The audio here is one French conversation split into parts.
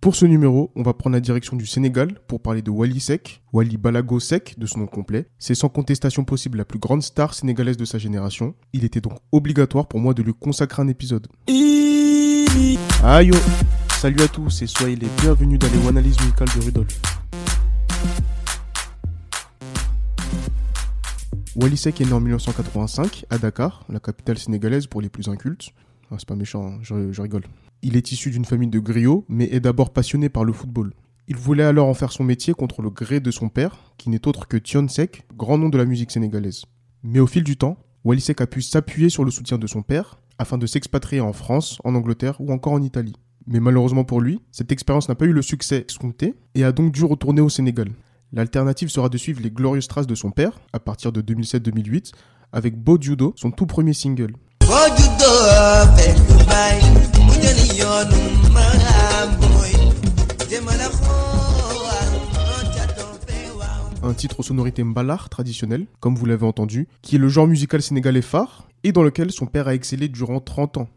Pour ce numéro, on va prendre la direction du Sénégal pour parler de Wally Seck, Wally Balago Seck de son nom complet. C'est sans contestation possible la plus grande star sénégalaise de sa génération. Il était donc obligatoire pour moi de lui consacrer un épisode. Aïe Salut à tous et soyez les bienvenus dans les analyses musicales de Rudolf. Wally Seck est né en 1985 à Dakar, la capitale sénégalaise pour les plus incultes. Ah, c'est pas méchant, hein, je, rigole. Il est issu d'une famille de griots, mais est d'abord passionné par le football. Il voulait alors en faire son métier contre le gré de son père, qui n'est autre que Tion Sek, grand nom de la musique sénégalaise. Mais au fil du temps, Wally Seck a pu s'appuyer sur le soutien de son père afin de s'expatrier en France, en Angleterre ou encore en Italie. Mais malheureusement pour lui, cette expérience n'a pas eu le succès escompté et a donc dû retourner au Sénégal. L'alternative sera de suivre les glorieuses traces de son père à partir de 2007-2008 avec Beau Judo, son tout premier single. Un titre aux sonorités mbalar traditionnelles, comme vous l'avez entendu, qui est le genre musical sénégalais phare et dans lequel son père a excellé durant 30 ans.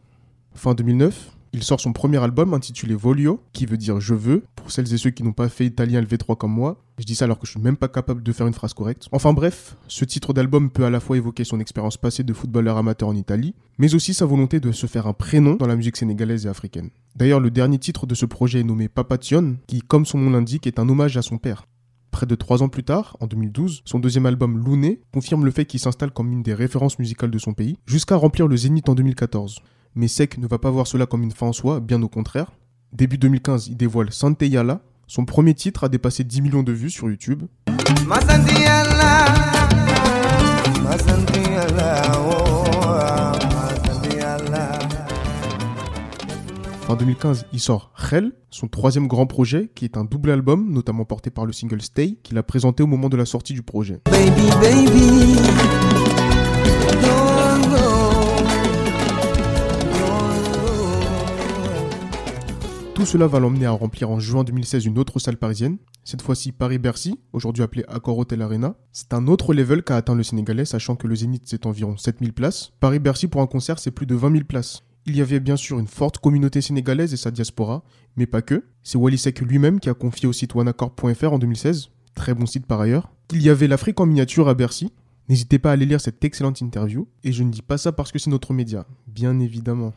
Fin 2009, il sort son premier album intitulé Volio, qui veut dire je veux, pour celles et ceux qui n'ont pas fait italien LV3 comme moi. Je dis ça alors que je suis même pas capable de faire une phrase correcte. Enfin bref, ce titre d'album peut à la fois évoquer son expérience passée de footballeur amateur en Italie, mais aussi sa volonté de se faire un prénom dans la musique sénégalaise et africaine. D'ailleurs, le dernier titre de ce projet est nommé Papation, qui, comme son nom l'indique, est un hommage à son père. Près de trois ans plus tard, en 2012, son deuxième album Louné confirme le fait qu'il s'installe comme une des références musicales de son pays, jusqu'à remplir le Zénith en 2014 mais Sek ne va pas voir cela comme une fin en soi, bien au contraire. Début 2015, il dévoile Sante Yala. Son premier titre a dépassé 10 millions de vues sur YouTube. En 2015, il sort Khel, son troisième grand projet, qui est un double album, notamment porté par le single Stay, qu'il a présenté au moment de la sortie du projet. Baby, baby. Tout cela va l'emmener à remplir en juin 2016 une autre salle parisienne, cette fois-ci Paris-Bercy, aujourd'hui appelée Accor Hotel Arena. C'est un autre level qu'a atteint le Sénégalais, sachant que le Zénith c'est environ 7000 places. Paris-Bercy pour un concert c'est plus de 20 000 places. Il y avait bien sûr une forte communauté sénégalaise et sa diaspora, mais pas que. C'est Wally Seck lui-même qui a confié au site oneaccord.fr en 2016, très bon site par ailleurs, qu'il y avait l'Afrique en miniature à Bercy. N'hésitez pas à aller lire cette excellente interview, et je ne dis pas ça parce que c'est notre média, bien évidemment.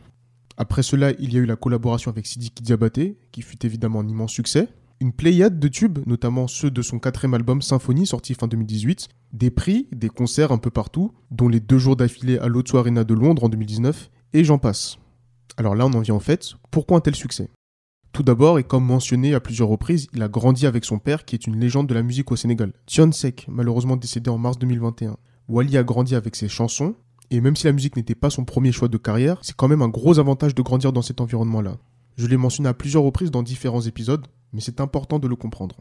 Après cela, il y a eu la collaboration avec Sidiki Diabaté, qui fut évidemment un immense succès. Une pléiade de tubes, notamment ceux de son quatrième album Symphonie, sorti fin 2018. Des prix, des concerts un peu partout, dont les deux jours d'affilée à l'O2 Arena de Londres en 2019, et j'en passe. Alors là, on en vient en fait. Pourquoi un tel succès? Tout d'abord, et comme mentionné à plusieurs reprises, il a grandi avec son père, qui est une légende de la musique au Sénégal. Tion Sek, malheureusement décédé en mars 2021. Wally a grandi avec ses chansons, et même si la musique n'était pas son premier choix de carrière, c'est quand même un gros avantage de grandir dans cet environnement-là. Je l'ai mentionné à plusieurs reprises dans différents épisodes, mais c'est important de le comprendre.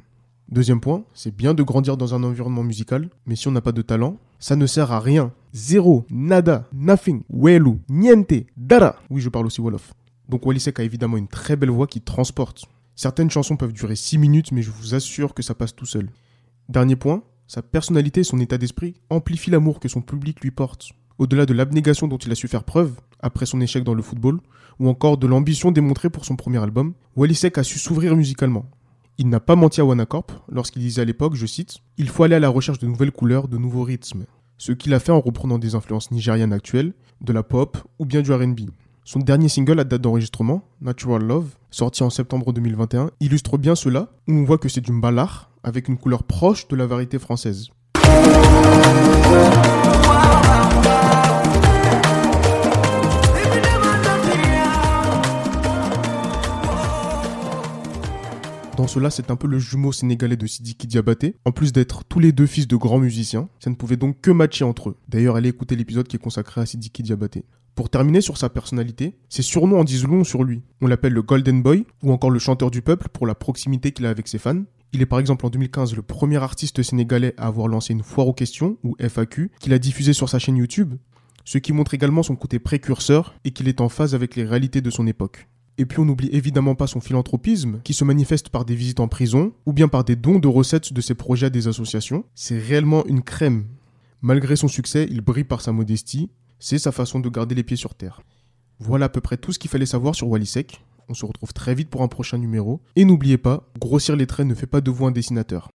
Deuxième point, c'est bien de grandir dans un environnement musical, mais si on n'a pas de talent, ça ne sert à rien. Zéro, nada, nothing, welu, niente, dara. Oui, je parle aussi Wolof. Donc Walisek a évidemment une très belle voix qui transporte. Certaines chansons peuvent durer 6 minutes, mais je vous assure que ça passe tout seul. Dernier point, sa personnalité et son état d'esprit amplifient l'amour que son public lui porte au-delà de l'abnégation dont il a su faire preuve après son échec dans le football, ou encore de l'ambition démontrée pour son premier album, Wally Seck a su s'ouvrir musicalement. Il n'a pas menti à Wanacorp lorsqu'il disait à l'époque, je cite, Il faut aller à la recherche de nouvelles couleurs, de nouveaux rythmes. Ce qu'il a fait en reprenant des influences nigérianes actuelles, de la pop ou bien du RB. Son dernier single à date d'enregistrement, Natural Love, sorti en septembre 2021, illustre bien cela, où on voit que c'est du mbalar avec une couleur proche de la variété française. Cela, c'est un peu le jumeau sénégalais de Sidiki Diabaté. En plus d'être tous les deux fils de grands musiciens, ça ne pouvait donc que matcher entre eux. D'ailleurs, allez écouter l'épisode qui est consacré à Sidiki Diabaté. Pour terminer sur sa personnalité, ses surnoms en disent long sur lui. On l'appelle le Golden Boy ou encore le chanteur du peuple pour la proximité qu'il a avec ses fans. Il est par exemple en 2015 le premier artiste sénégalais à avoir lancé une foire aux questions, ou FAQ, qu'il a diffusé sur sa chaîne YouTube, ce qui montre également son côté précurseur et qu'il est en phase avec les réalités de son époque. Et puis on n'oublie évidemment pas son philanthropisme, qui se manifeste par des visites en prison, ou bien par des dons de recettes de ses projets à des associations. C'est réellement une crème. Malgré son succès, il brille par sa modestie, c'est sa façon de garder les pieds sur terre. Voilà à peu près tout ce qu'il fallait savoir sur Wally On se retrouve très vite pour un prochain numéro. Et n'oubliez pas, grossir les traits ne fait pas de vous un dessinateur.